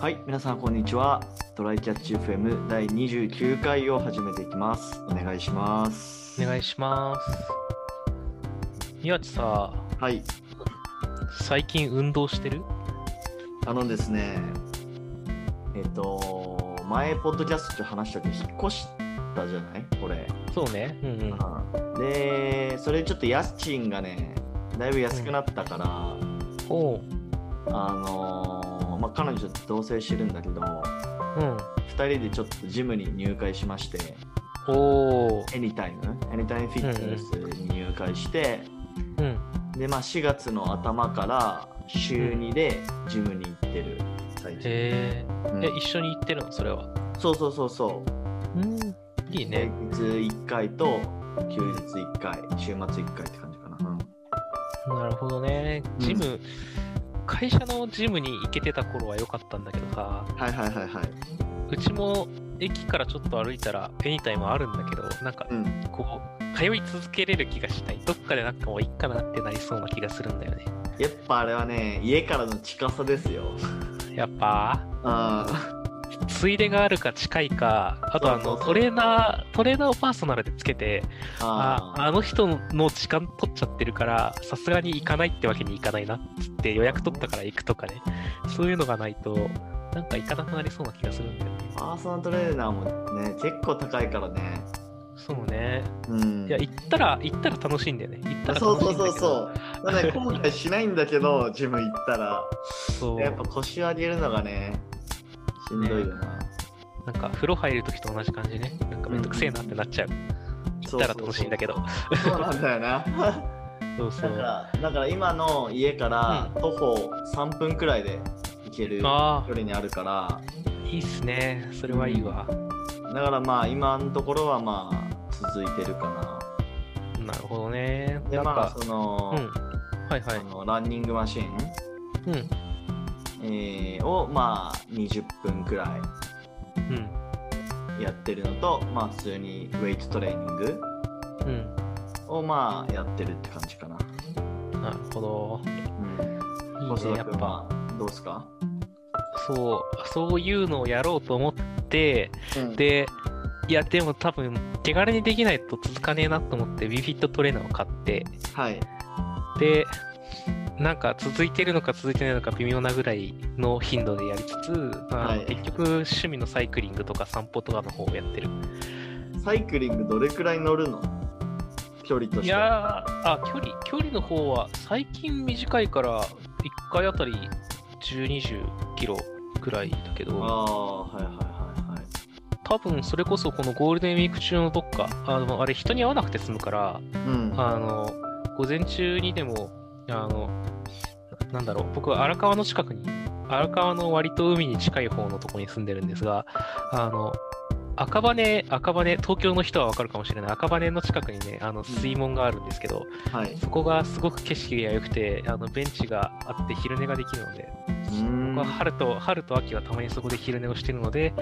はい、皆さんこんにちは。トライキャッチ FM 第29回を始めていきます。お願いします。お願いします。宮地さ、はい、最近運動してる？あのですね、えっと、前、ポッドキャストで話した時、引っ越したじゃない？これ。そうね。うんうん。で、それちょっと家賃がね、だいぶ安くなったから、おう。あのーまあ、彼女と同棲してるんだけど、うん。2人でちょっとジムに入会しまして、おー。エニタイム、エニタイムフィットネスに入会して、うん。で、まあ、4月の頭から週2でジムに行ってる最中。へうんえ。え、一緒に行ってるの？それは。そうそうそうそう。うん。いいね。平日1回と休日1回、週末1回って感じかな。うんなるほどね。ジム、会社のジムに行けてた頃は良かったんだけどさ、はいはいはいはい。うちも駅からちょっと歩いたらエニタイムあるんだけど、なんかうん。こう、通い続けれる気がしない。どっかでなんかもういっかなってなりそうな気がするんだよね。やっぱあれはね、家からの近さですよ。やっぱ、あついでがあるか近いか、あとあのそうそうそうトレーナー、トレーナーをパーソナルでつけて、あああの人の時間取っちゃってるから、さすがに行かないってわけにいかないなっつって予約取ったから行くとかね、そういうのがないと、なんか行かなくなりそうな気がするんだよね。パーソナルトレーナーもね、結構高いからね。そうね。うん。いや、行ったら、行ったら楽しいんだよね。行ったらそう楽しそういんだけど。そうそう。だね、後悔しないんだけど、ジム行ったら。そうやっぱ腰を上げるのがね、しんどいよな。なんか風呂入るときと同じ感じね。なんかめんどくせえなってなっちゃう。行ったら楽しいんだけど。そうなんだよな。そうそう。だから、だから今の家から徒歩3分くらいで行ける距あ離にあるから、あ、いいっすね。それはいいわ。だからまあ今のところはまあ続いてるかな。なるほどね。でまあその、うん。はいはいあ。のランニングマシン、うん。えーをまあ20分くらうん。いやってるのと、まあ普通にウェイトトレーニングうん。をまあやってるって感じかな。なるほど。うん。いい細ね、やっぱ。どうですか？そう、そういうのをやろうと思って、うんで、いや、でも多分、手軽にできないと続かねえなと思って、WeFit トレーナーを買って、はい。で、なんか続いてるのか続いてないのか微妙なぐらいの頻度でやりつつ、まあはい結局趣味のサイクリングとか散歩とかの方をやってる。サイクリングどれくらい乗るの？距離といしては。やー、あ、距離、距離の方は最近短いから、1回あたり10、20キロくらいだけあど、あ、はいはいはいはい。多分それこそこのゴールデンウィーク中のどっか、あの、あれ人に会わなくて済むから、うん。あの、午前中にでも、あの、ななんだろう、僕は荒川の近くに、荒川の割と海に近い方のところに住んでるんですが、あの、赤羽、赤羽、東京の人はわかるかもしれない。赤羽の近くにね、あの、水門があるんですけど、はい。そこがすごく景色が良くて、あの、ベンチがあって昼寝ができるので、僕は春と、春と秋はたまにそこで昼寝をしてるので、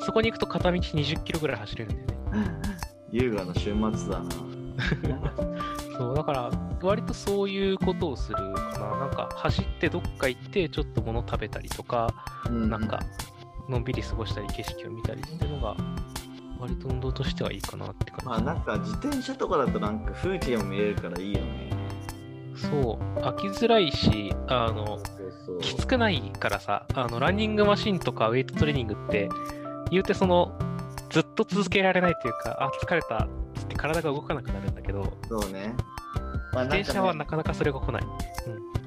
そこに行くと片道20キロぐらい走れるんだよね。優雅な週末だな。そう、だから、割とそういうことをするかな。なんか、走ってどっか行って、ちょっと物食べたりとか、うんなんか、のんびり過ごしたり、景色を見たりっていうのが、割と運動としてはいいかなって感じ。まあなんか自転車とかだとなんか風景も見えるからいいよね。そう、飽きづらいし、あの、きつくないからさ、あの、ランニングマシンとかウェイトトレーニングって、言うてその、ずっと続けられないというか、あ、疲れたって体が動かなくなるんだけど、そうね。まあ自転車はなか、かなかそれが来ない。ね、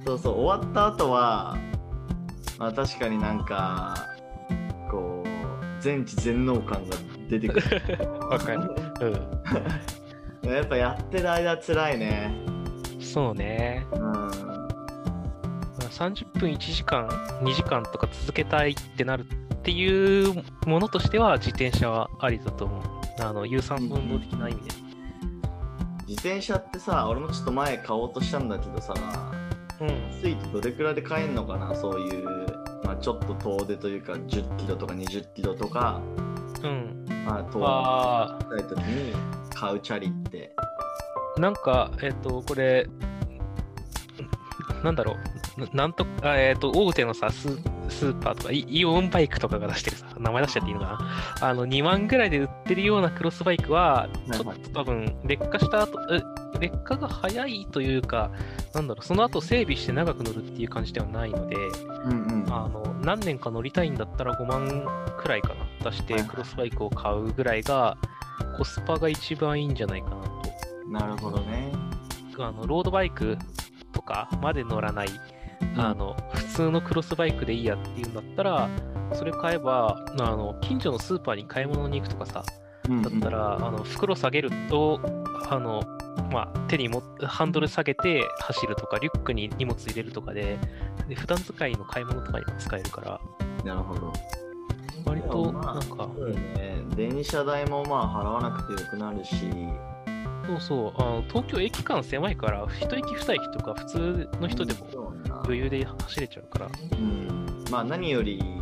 そうそう、終わった後は、まあ確かになんか、こう、全知全能感が出てくる。わかる。うん。やっぱやってる間辛いね。そうね。うん。まあ30分1時間2時間とか続けたいってなるっていうものとしては自転車はありだと思う。あの有酸素運動的な意味で、自転車ってさ、俺もちょっと前買おうとしたんだけどさ、うん。安いとどれくらいで買えんのかな？そういう、まあ、ちょっと遠出というか10キロとか20キロとか、うん。まあ、遠あ。出したい時に買うチャリって。なんかえっ、とこれなんだろう。ななんとあえっ、と大手のさススーパーとか、イイオンバイクとかが出してるさ、名前出しちゃっていいのかな？あの、2万ぐらいで売ってるようなクロスバイクは、ちょっと多分、劣化した後、え劣化が早いというか、なんだろう、その後整備して長く乗るっていう感じではないので、うんうん。あの、何年か乗りたいんだったら5万くらいかな、出してクロスバイクを買うぐらいが、コスパが一番いいんじゃないかなと。なるほどね。あの、ロードバイクとかまで乗らない、あの、普通のクロスバイクでいいやっていうんだったら、それ買えば、あの、近所のスーパーに買い物に行くとかさ、うんだったら、あの、袋下げると、あの、まあ、手にも、ハンドル下げて走るとか、リュックに荷物入れるとかで、で普段使いの買い物とかにも使えるから、なるほど。割と、なんか、そうね。電車代もまあ払わなくてよくなるし、そうそう、あの東京駅間狭いから、一駅二駅とか普通の人でも余裕で走れちゃうから、うん。まあ何より、うん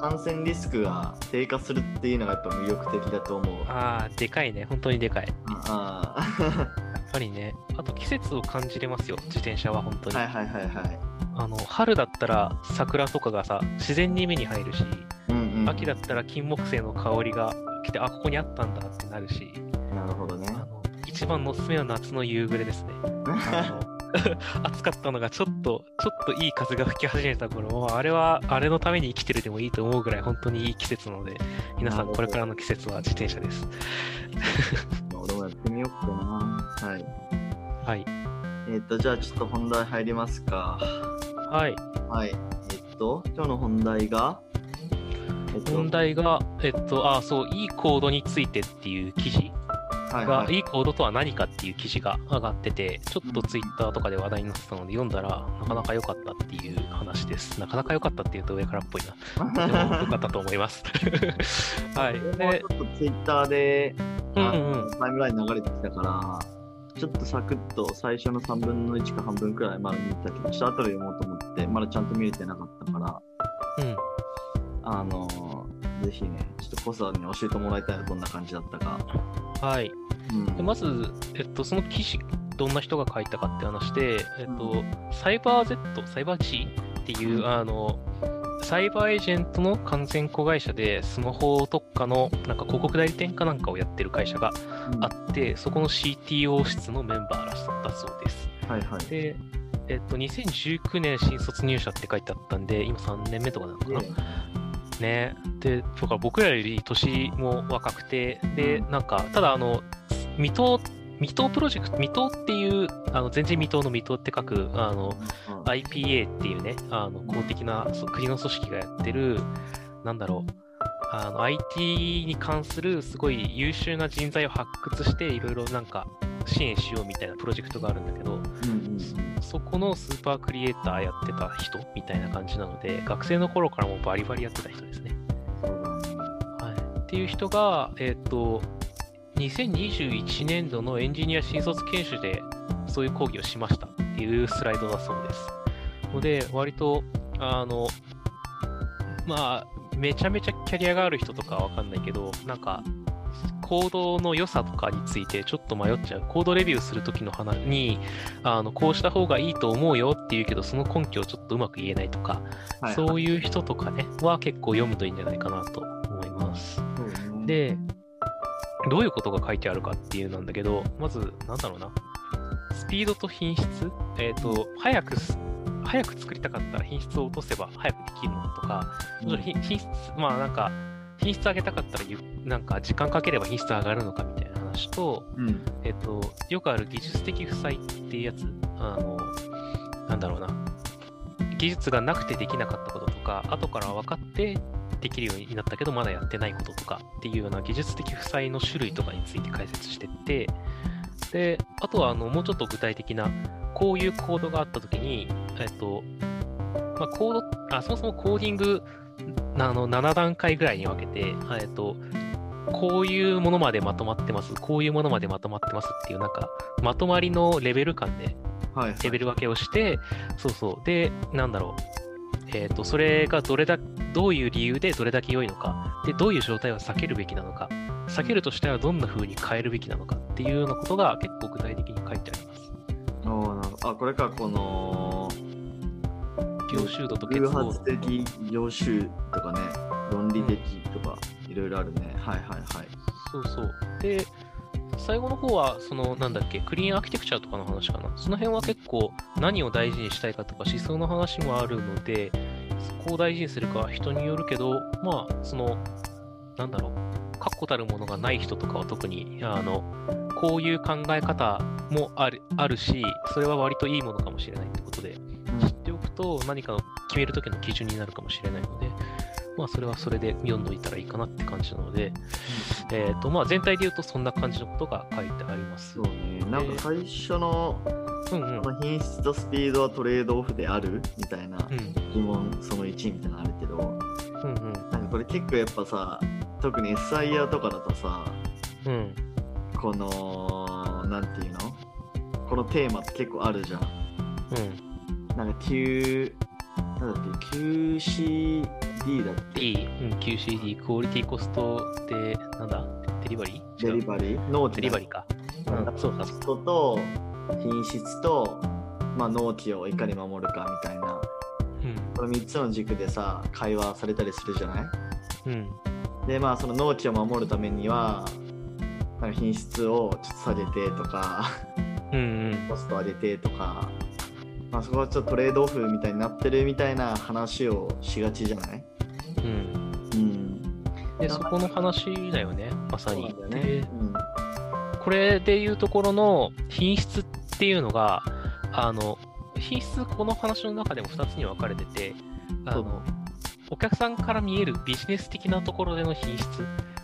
感染リスクが低下するっていうのがやっぱ魅力的だと思う。ああ、でかいね、本当にでかい。やああっぱりね、あと季節を感じれますよ、自転車は本当に。はいはいはいはい。あの春だったら桜とかがさ、自然に目に入るし、うんうん、秋だったら金木犀の香りが来て、あ、ここにあったんだってなるし、なるほどねあ。の一番のおすすめは夏の夕暮れですね。暑かったのがちょっと、ちょっといい風が吹き始めた頃、もうあれは、あれのために生きてるでもいいと思うぐらい、本当にいい季節なので、皆さんこれからの季節は自転車です。俺もやってみようかな。はい。はい。えっ、と、じゃあちょっと本題入りますか。はい。はい。えっ、と、今日の本題が、えっと問題が、えっと、あ、そう、いいコードについてっていう記事が、はいはいコードとは何かっていう記事が上がってて、ちょっとツイッターとかで話題になってたので読んだら、なかなか良かったっていう話です。なかなか良かったっていうと上からっぽいな。でも良かったと思います。はい。でち、ょっとツイッターで、うんあうん。タイムライン流れてきたから、ちょっとサクッと最初の3分の1か半分くらいまだ見たけど、ちょっと後で読もうと思って、まだちゃんと見れてなかったから、うん。あのー、ぜひね、ちょっとコサに教えてもらいたいな、どんな感じだったか。はい。うんでまず、えっと、その記事、どんな人が書いたかって話で、えっと、サイバー Z、サイバー G っていう、うんあの、サイバーエージェントの完全子会社で、スマホ特化のなんか広告代理店かなんかをやってる会社がうんあって、そこの CTO 室のメンバーらしだそうです。はいはい。で、えっと、2019年新卒入社って書いてあったんで、今3年目とかなのかな。ね。で、だから僕らより年も若くて、で、うんなんか、ただ、あの、未踏、未踏プロジェクト、未踏っていう、あの、全然未踏の未踏って書く、あの、うん IPA っていうね、あの、公的な国の組織がやってる、なんだろう、あの、IT に関するすごい優秀な人材を発掘して、いろいろなんか支援しようみたいなプロジェクトがあるんだけど、そこのスーパークリエイターやってた人みたいな感じなので、学生の頃からもバリバリやってた人ですっていう人が、えっ、と、2021年度のエンジニア新卒研修でそういう講義をしましたっていうスライドだそうです。ので、割と、あの、まあ、めちゃめちゃキャリアがある人とかはわかんないけど、なんか、コードの良さとかについてちょっと迷っちゃう。コードレビューするときの話に、あの、こうした方がいいと思うよって言うけど、その根拠をちょっとうまく言えないとか、はいそういう人とかね、は結構読むといいんじゃないかなとます。で、どういうことが書いてあるかっていうなんだけど、まず、なんだろうな。スピードと品質？えっ、と、早くす、早く作りたかったら品質を落とせば早くできるのとか、品品質、まあなんか、品質上げたかったらゆ、なんか時間かければ品質上がるのかみたいな話と、うんえっ、と、よくある技術的負債っていうやつ、あの、なんだろうな。技術がなくてできなかったこととか、後から分かってできるようになったけど、まだやってないこととかっていうような技術的負債の種類とかについて解説してって、で、あとはあのもうちょっと具体的な、こういうコードがあったときに、えっと、まあ、コード、あ、そもそもコーディング、あの、7段階ぐらいに分けて、えっと、こういうものまでまとまってます、こういうものまでまとまってますっていう、なんか、まとまりのレベル感ではいレベル分けをして、そうそう。で、なんだろう。えっ、と、それがどれだ、どういう理由でどれだけ良いのか、で、どういう状態を避けるべきなのか、避けるとしたらどんな風に変えるべきなのかっていうようなことが結構具体的に書いてあります。おーなあこれかこの業集度と結偶合的業種とかね、論理的とか、いろいろあるね。はいはいはい。そうそう。で、最後の方は、その、なんだっけ、クリーンアーキテクチャとかの話かな。その辺は結構、何を大事にしたいかとか、思想の話もあるので、そこを大事にするかは人によるけど、まあ、その、なんだろう、確固たるものがない人とかは特に、あの、こういう考え方もあるあるし、それは割といいものかもしれないってことで、知っておくと何かを決めるときの基準になるかもしれないので、まあ、それはそれで読んどいたらいいかなって感じなので、えーとまあ、全体で言うとそんな感じのことが書いてあります。そうね。なんか最初のうんうん。品質とスピードはトレードオフであるみたいなうん。疑問その1みたいなのあるけど、うんなんかこれ結構やっぱさ、特に SIR とかだとさ、うん。うんこの、なんていうの？このテーマって結構あるじゃん。うん。なんか Q、なんだっけ、QCD だっけ？D、うん、QCD、クオリティコストで、なんだ？デリバリー？デリバリー？納期デリバリーか。うん、そうかコ。ストと品質と、まあ、納期をいかに守るかみたいな、うん。この3つの軸でさ、会話されたりするじゃない？うん。で、まあ、その納期を守るためには、なんか品質をちょっと下げてとか、うんうん。コスト上げてとか、まあ、そこはちょっとトレードオフみたいになってるみたいな話をしがちじゃない？うんうん。で、そこの話だよね、まさに。ね。これでいうところの品質っていうのが、あの、品質、この話の中でも2つに分かれてて、あの、お客さんから見えるビジネス的なところでの品質、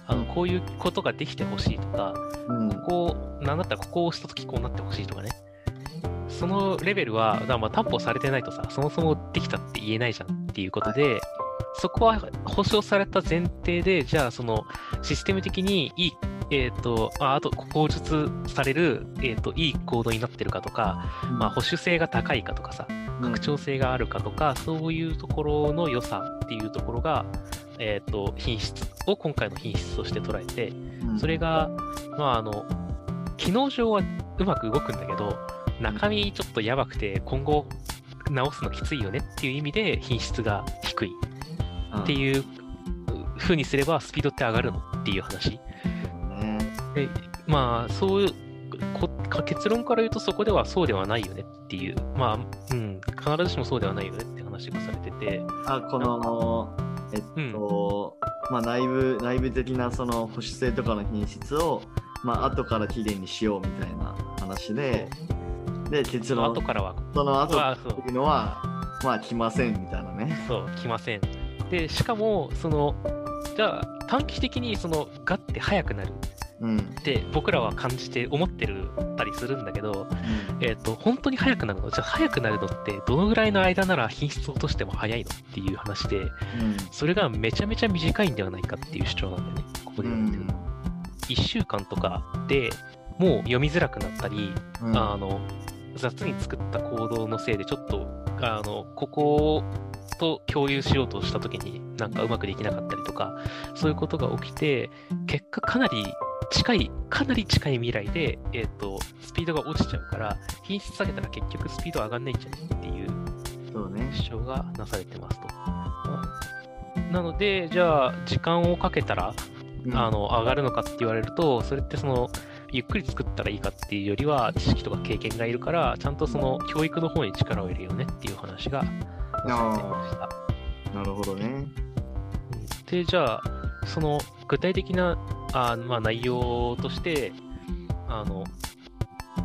あの、うんこういうことができてほしいとか、うん。こう、なんだったらここを押したときこうなってほしいとかね。そのレベルは、だまあ担保されてないとさ、そもそもできたって言えないじゃんっていうことで、そこは保証された前提で、じゃあそのシステム的にいい、えっ、と、ああと口述される、えっ、と、いいコードになってるかとか、まあ保守性が高いかとかさ、拡張性があるかとか、そういうところの良さっていうところが、えっ、と、品質を今回の品質として捉えて、うん。それが、まあ、あの、機能上はうまく動くんだけど、中身ちょっとやばくて、今後直すのきついよねっていう意味で品質が低いっていう風にすればスピードって上がるのっていう話。でまあ、そういう、こ結論から言うとそこではそうではないよねっていう、まあ、うん、必ずしもそうではないよねって話がされてて、あこのえっと、まあ内部内部的なその保守性とかの品質をまあ後からきれいにしようみたいな話でで結論。後からは、その後っていうのはまあ来ませんみたいなね。そう、来ません。で、しかも、その、じゃあ、短期的にその、ガッて速くなるうん。って僕らは感じて思ってるたりするんだけど、えっ、と、本当に速くなるの？じゃあ速くなるのってどのぐらいの間なら品質を落としても速いの？っていう話で、うん。それがめちゃめちゃ短いんではないかっていう主張なんだよね、ここうで言ってるの。ん。1週間とかでもう読みづらくなったり、うん。あの、雑に作った行動のせいでちょっと、あの、ここと共有しようとしたときになんかうまくできなかったりとか、そういうことが起きて、結果かなり近い、かなり近い未来で、えっ、と、スピードが落ちちゃうから、品質下げたら結局スピード上がんないんじゃないっていうそうね主張がなされてますと。まあなので、じゃあ、時間をかけたら、うんあの上がるのかって言われると、それってそのゆっくり作ったらいいかっていうよりは、知識とか経験がいるから、ちゃんとその教育の方に力を入れようねっていう話がなされていました。なるほどねうんで、じゃあ、その具体的なあ、まあ、内容として、あの、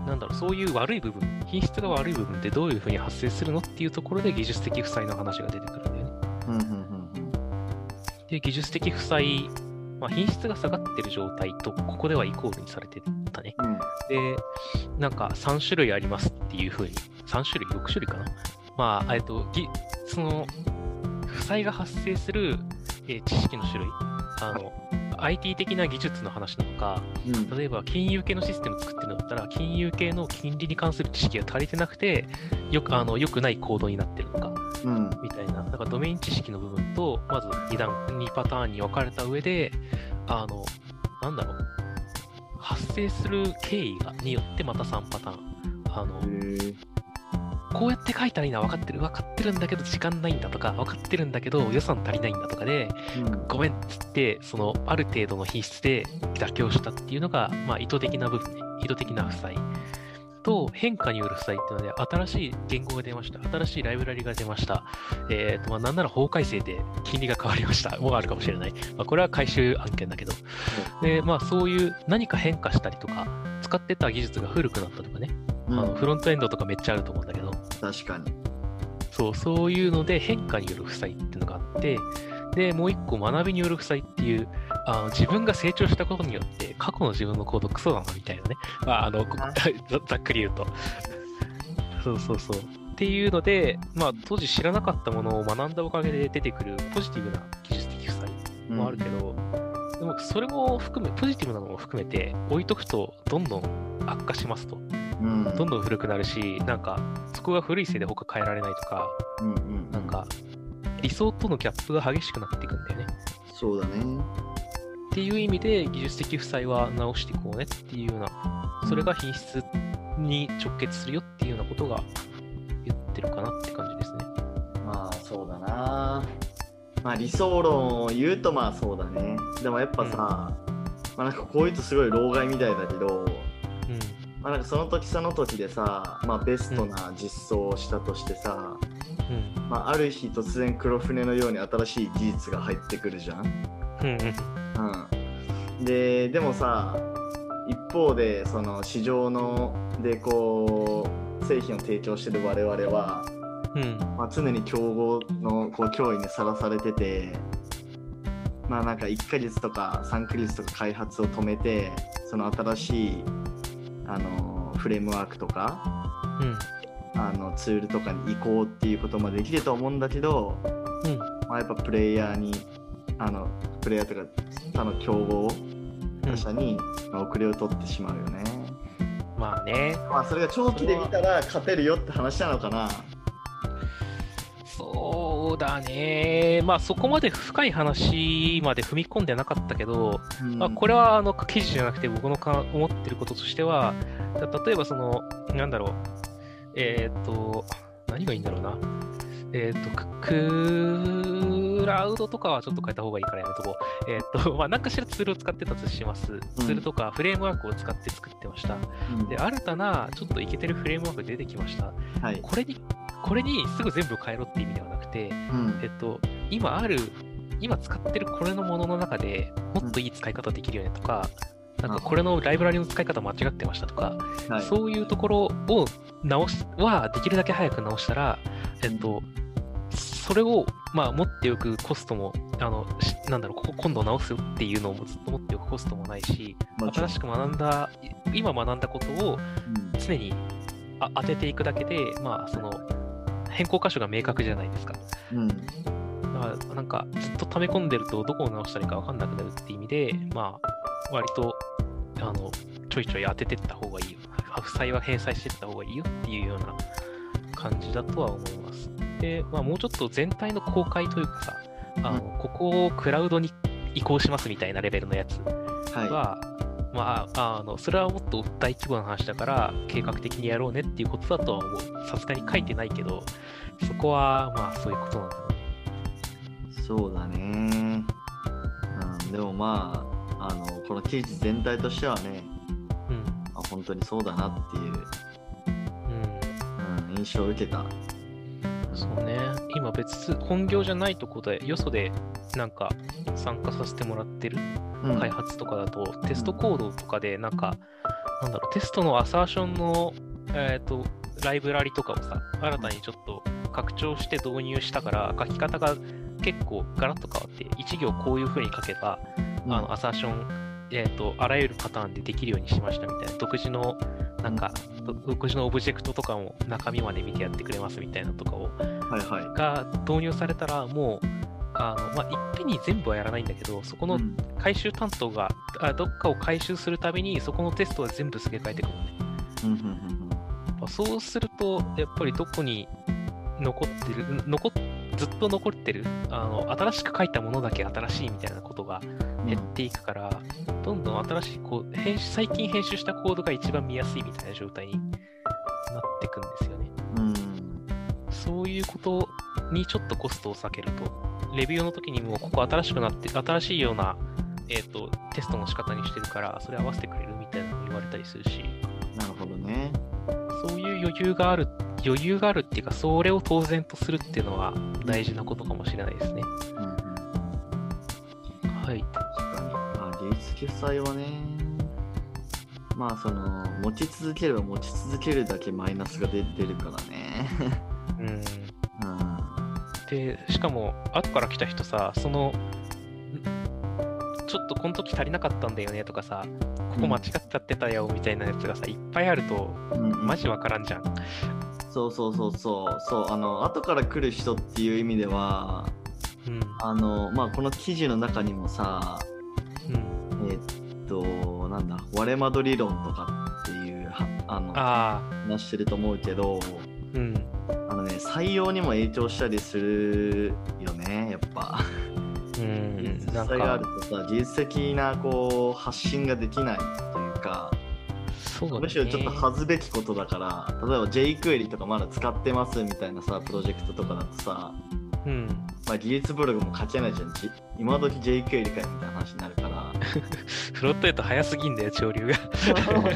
なんだろう、そういう悪い部分、品質が悪い部分ってどういうふうに発生するのっていうところで技術的負債の話が出てくるんだよね。うんうんうんで、技術的負債、まあ、品質が下がってる状態と、ここではイコールにされてたね。うんで、なんか3種類ありますっていう風に、3種類 ?6 種類かなまあ、えっと、ぎその、負債が発生する、えー知識の種類、あの、IT 的な技術の話なのか、うん例えば金融系のシステム作ってるんだったら、金融系の金利に関する知識が足りてなくて、よく、あの、良くない行動になってるのか、うんみたいな、なんかドメイン知識の部分と、まず2段、2パターンに分かれた上で、あの、なんだろう、発生する経緯がによってまた3パターン。あの、こうやって書いたらいいのは分かってる、分かってるんだけど時間ないんだとか、分かってるんだけど予算足りないんだとかで、うんごめんっつって、そのある程度の品質で妥協したっていうのが、まあ、意図的な部分ね、意図的な負債。と変化による負債っていうので、新しい言語が出ました。新しいライブラリが出ました。えっ、と、まあ、なんなら法改正で金利が変わりました。もうあるかもしれない。まあ、これは回収案件だけど。で、まあ、そういう何か変化したりとか、使ってた技術が古くなったとかね、うんあのフロントエンドとかめっちゃあると思うんだけど、確かに。そう、そういうので変化による負債っていうのがあって、で、もう一個学びによる負債っていう、あの自分が成長したことによって、過去の自分のコードクソだなみたいなね。まあ、あの、ざざっくり言うと。そうそうそう。っていうので、まあ、当時知らなかったものを学んだおかげで出てくるポジティブな技術的負債もあるけど、でもそれも含め、ポジティブなのも含めて、置いとくとどんどん悪化しますと。うん、どんどん古くなるし、なんか、そこが古いせいで他変えられないとか、うんうん、なんか、理想とのギャップが激しくなっていくんだよね。そうだね。っていう意味で、技術的負債は直していこうねっていうような、それが品質に直結するよっていうようなことが言ってるかなって感じですね。まあそうだな。まあ理想論を言うとまあそうだね。でもやっぱさ、まあなんかこいつすごい老害みたいだけど、まあなんかその時その時でさ、まあベストな実装をしたとしてさ、うん。うん。まあある日突然黒船のように新しい技術が入ってくるじゃん。うんうん。うん、ででもさ一方でその市場のでこう製品を提供してる我々は、うん。まあ、常に競合のこう脅威にさらされててまあなんか1ヶ月とか3ヶ月とか開発を止めてその新しいあのフレームワークとかうん。あのツールとかに移行っていうこともできると思うんだけど、うん。まあ、やっぱプレイヤーにあのプレイヤーとか他の競合他社に、まあ遅れを取ってしまうよね。まあね。まあそれが長期で見たら勝てるよって話なのかな。だね。まあそこまで深い話まで踏み込んでなかったけど、うんまあ、これはあの記事じゃなくて僕のか思ってることとしては、例えばその、なんだろう、えーっ、と、何がいいんだろうな。えーっ、と、ククラウドとかはちょっと変えた方がいいからやめとこう。えーっ、と、まあ、何かしらツールを使ってたとします。ツールとかフレームワークを使って作ってました。うんで、新たなちょっとイケてるフレームワーク出てきました。はい。これに、これにすぐ全部変えろって意味ではなくて、うん。えっと、今ある、今使ってるこれのものの中でもっといい使い方できるよねとか、なんかこれのライブラリの使い方間違ってましたとか、はい。そういうところを直すはできるだけ早く直したら、えっと、それを、まあ、持っておくコストも、あの、しなんだろう、今度直すよっていうのをずっと持っておくコストもないし、新しく学んだ、い今学んだことをうん。常にあ当てていくだけで、まあ、その、変更箇所が明確じゃないですか。うん。だからなんかずっと溜め込んでるとどこを直したらいいか分かんなくなるっていう意味で、まあ、割とあのちょいちょい当ててった方がいいよ。負債は返済してった方がいいよっていうような感じだとは思います。で、まあ、もうちょっと全体の公開というかさ、あのここをクラウドに移行しますみたいなレベルのやつはは、まあ、あのそれはもっと大規模な話だから計画的にやろうねっていうことだとは思う。さすがに書いてないけど、そこはまあそういうことなんだね。い。そうだね。うん。でもまあ、あの、この記事全体としてはね、うん。あ本当にそうだなっていう、うんうん、印象を受けた。そうね。今別、本業じゃないとこで、よそでなんか参加させてもらってるうん。開発とかだと、テストコードとかでなんか、なんだろう、テストのアサーションの、えっ、と、ライブラリとかをさ、新たにちょっと拡張して導入したから、書き方が結構ガラッと変わって、一行こういう風に書けば、うん。あのアサーション、えっ、と、あらゆるパターンでできるようにしましたみたいな、独自の、なんか、ど独自のオブジェクトとかも中身まで見てやってくれますみたいなとかを、はいはい。が導入されたら、もう、あの、まあ、いっぺんに全部はやらないんだけど、そこのうん。回収担当が、あどっかを回収するたびに、そこのテストは全部付け替えていくのね。うんうんうんまあそうすると、やっぱりどこに残ってる、ん残っずっと残ってるあの、新しく書いたものだけ新しいみたいなことがうん。減っていくから、どんどん新しいこう編集、最近編集したコードが一番見やすいみたいな状態になっていくんですよね。うん。そういうことにちょっとコストを避けると、レビューの時にもここ新しくなって、新しいような、えーと、テストの仕方にしてるから、それ合わせてくれるみたいなの言われたりするし。なるほどね。そういう余裕がある、余裕があるっていうか、それを当然とするっていうのは大事なことかもしれないですね。うん、はい。確かに。まあ、芸術的負債はね、まあその持ち続ければ持ち続けるだけマイナスが出るからねうん、うん、でしかも後から来た人さそのちょっとこの時足りなかったんだよねとかさここ間違っちゃってたよみたいなやつがさ、いっぱいあると、うん、マジわからんじゃん。そうそうそうそうそう。あの後から来る人っていう意味では、うん、あのまあこの記事の中にもさ、うん、えー、っとなんだ割れ窓理論とかっていうあの話してると思うけど、うん、採用にも影響したりするよねやっぱ。うん、実際があるとさ技術的なこう発信ができないというかそう、ね、むしろちょっと恥ずべきことだから例えば JQuery とかまだ使ってますみたいなさプロジェクトとかだとさ、うん。まあ、技術ブログも書けないじゃん今時 JQuery かよみたいな話になる フロットエイト早すぎんだよ、潮流が。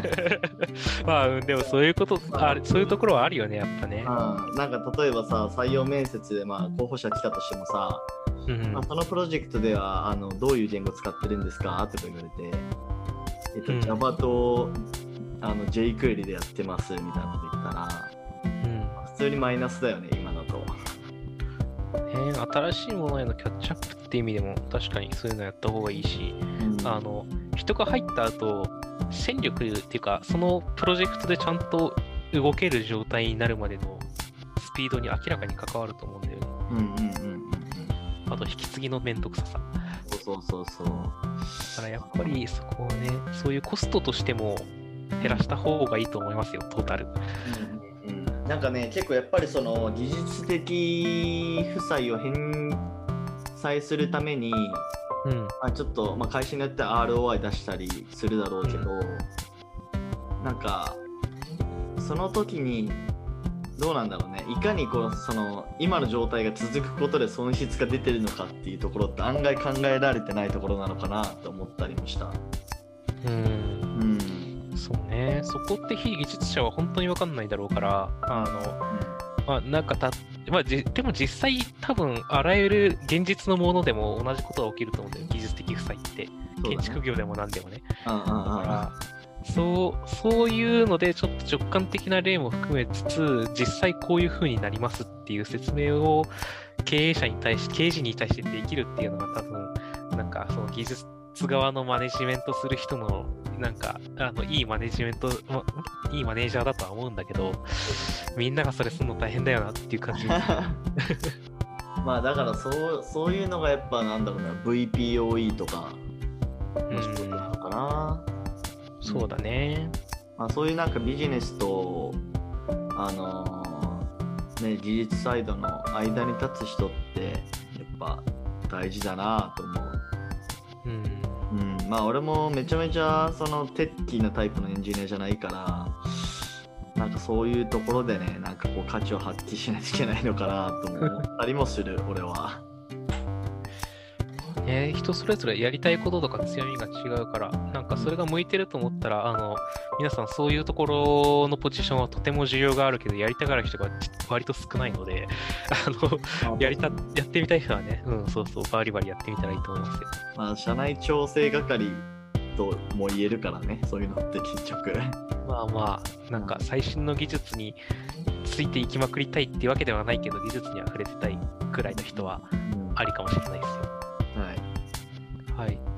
まあ、でもそういうことあ、そういうところはあるよね、やっぱね。うん、なんか例えばさ、採用面接でまあ候補者来たとしてもさ、うんまあ、そのプロジェクトではあのどういう言語使ってるんですか？とか言われて、えっと、Java と、あの jQuery でやってますみたいなこと言ったら、うん、普通にマイナスだよね、今だと。えー、新しいものへのキャッチアップっていう意味でも確かにそういうのやった方がいいし、うん、あの人が入った後戦力っていうかそのプロジェクトでちゃんと動ける状態になるまでのスピードに明らかに関わると思うんだよね。うんうんうんうん、あと引き継ぎのめんどくささ。そうそうそうだからやっぱりそこをねそういうコストとしても減らした方がいいと思いますよトータル。うんなんかね結構やっぱりその技術的負債を返済するために、うん、あちょっと、まあ、会社によって ROI 出したりするだろうけど、うん、なんかその時にどうなんだろうね。いかにこうその今の状態が続くことで損失が出てるのかっていうところって案外考えられてないところなのかなと思ったりもした。うん。そうね、そこって非技術者は本当に分かんないだろうから、あの、まあ、なんかた、まあ、でも実際、多分あらゆる現実のものでも同じことが起きると思うんだよ、技術的負債って。建築業でも何でもね。だから、そう、そういうので、ちょっと直感的な例も含めつつ、実際こういう風になりますっていう説明を経営者に対し、経営陣に対してできるっていうのが多分、なんかその技術側のマネジメントする人のなんか、あの、いいマネジメント、ま、いいマネージャーだとは思うんだけど、みんながそれするの大変だよなっていう感じ。まあだからそうそういうのがやっぱなんだろうな VPOE とかの仕事なのかな、うん、そうだね、まあ、そういうなんかビジネスとあのー、ね技術サイドの間に立つ人ってやっぱ大事だなと思う。うんうん、まあ俺もめちゃめちゃそのテッキーなタイプのエンジニアじゃないからなんかそういうところでねなんかこう価値を発揮しないといけないのかなと思ったりもする俺は。ね、人それぞれやりたいこととか強みが違うから、なんかそれが向いてると思ったら、あの、皆さんそういうところのポジションはとても需要があるけど、やりたがる人が割と少ないので、あの、やりた、やってみたい人はね、うん、そうそう、バリバリやってみたらいいと思いますよ。まあ、社内調整係とも言えるからね、そういうのって結局。まあまあ、なんか最新の技術についていきまくりたいっていうわけではないけど、技術に溢れてたいくらいの人はありかもしれないですよ。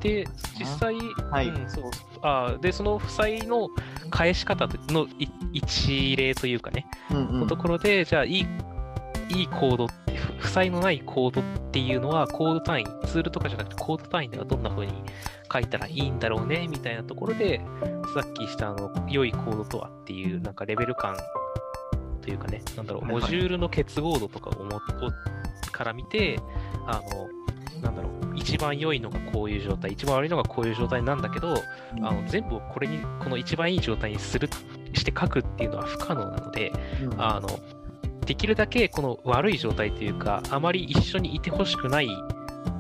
はい。で、実際、はい、うん、そう。あで、その負債の返し方の一例というかね、うんうん、のところで、じゃあ、いい、いいコードって、負債のないコードっていうのは、コード単位、ツールとかじゃなくて、コード単位ではどんな風に書いたらいいんだろうね、みたいなところで、さっきしたあの、良いコードとはっていう、なんかレベル感というかね、なんだろう、モジュールの結合度とかをもから見て、あの、なんだろう、一番良いのがこういう状態、一番悪いのがこういう状態なんだけど、うん、あの全部をこれに、この一番いい状態にする、して書くっていうのは不可能なので、うん、あの、できるだけこの悪い状態というか、あまり一緒にいてほしくない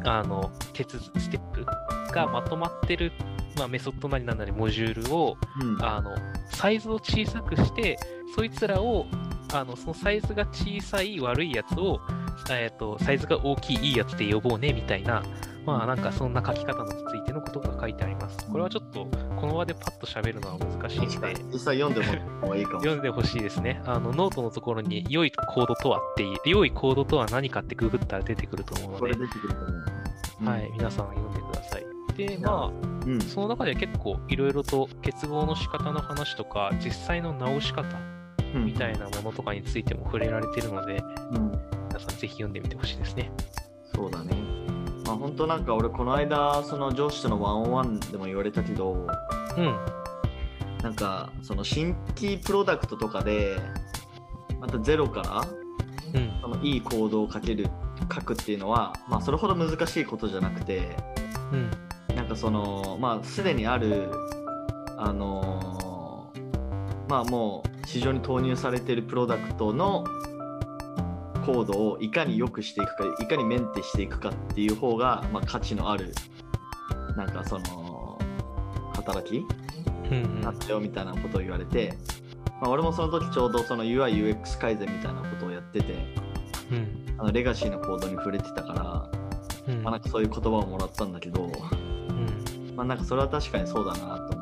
あの鉄ステップがまとまってる、まあ、メソッドなりなんなりモジュールを、うん、あのサイズを小さくして、そいつらをあのそのサイズが小さい悪いやつを、えーと、サイズが大きいいいやつで呼ぼうねみたいな、まあなんかそんな書き方についてのことが書いてあります。これはちょっとこの場でパッと喋るのは難しいので、実際読んでもいいかも。読んでほしいですね。あのノートのところに良いコードとはっていう、良いコードとは何かってググったら出てくると思うので、これ出てくると思う。うん、はい、皆さん読んでください。で、まあ、うん、その中で結構いろいろと結合の仕方の話とか、実際の直し方みたいなものとかについても触れられてるので、うん、皆さんぜひ読んでみてほしいですね。そうだね。まあ本当なんか俺この間その上司とのワンオンワンでも言われたけど、うん、なんかその新規プロダクトとかでまたゼロから、うん、そのいいコードを書ける書くっていうのは、まあ、それほど難しいことじゃなくて、うん、なんかそのまあすでにあるあのー、まあもう市場に投入されているプロダクトのコードをいかに良くしていくかいかにメンテしていくかっていう方が、まあ、価値のあるなんかその働きなったよみたいなことを言われて、まあ、俺もその時ちょうどその UIUX 改善みたいなことをやってて、うん、あのレガシーのコードに触れてたから、うん、まあ、なんかそういう言葉をもらったんだけど、うん。まあ、なんかそれは確かにそうだなと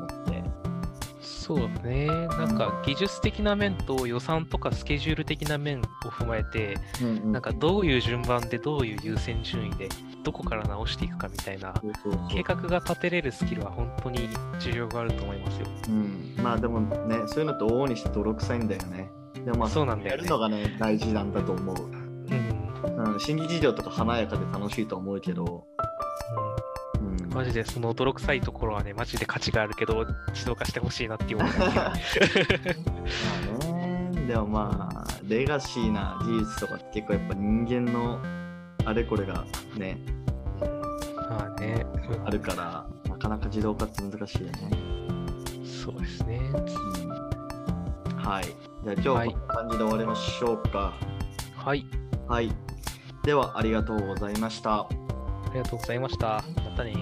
そうね。なんか技術的な面と予算とかスケジュール的な面を踏まえて、うんうん、なんかどういう順番でどういう優先順位でどこから直していくかみたいな計画が立てれるスキルは本当に需要があると思いますよ。うん、まあでもね、そういうのって往々にして泥臭いんだよね。でもまあそうなんだよ、ね、やるのがね、大事なんだと思う。うん、新規事業とか華やかで楽しいと思うけど、うん、マジでその泥臭いところはね、マジで価値があるけど、自動化してほしいなっていう思いまあね、でもまあ、レガシーな技術とかって結構やっぱ人間のあれこれがね、まあね、あるから、なかなか自動化って難しいよね。そうですね。うん、はい。じゃあ今日はこんな感じで終わりましょうか。はい。はい。では、ありがとうございました。ありがとうございました。またね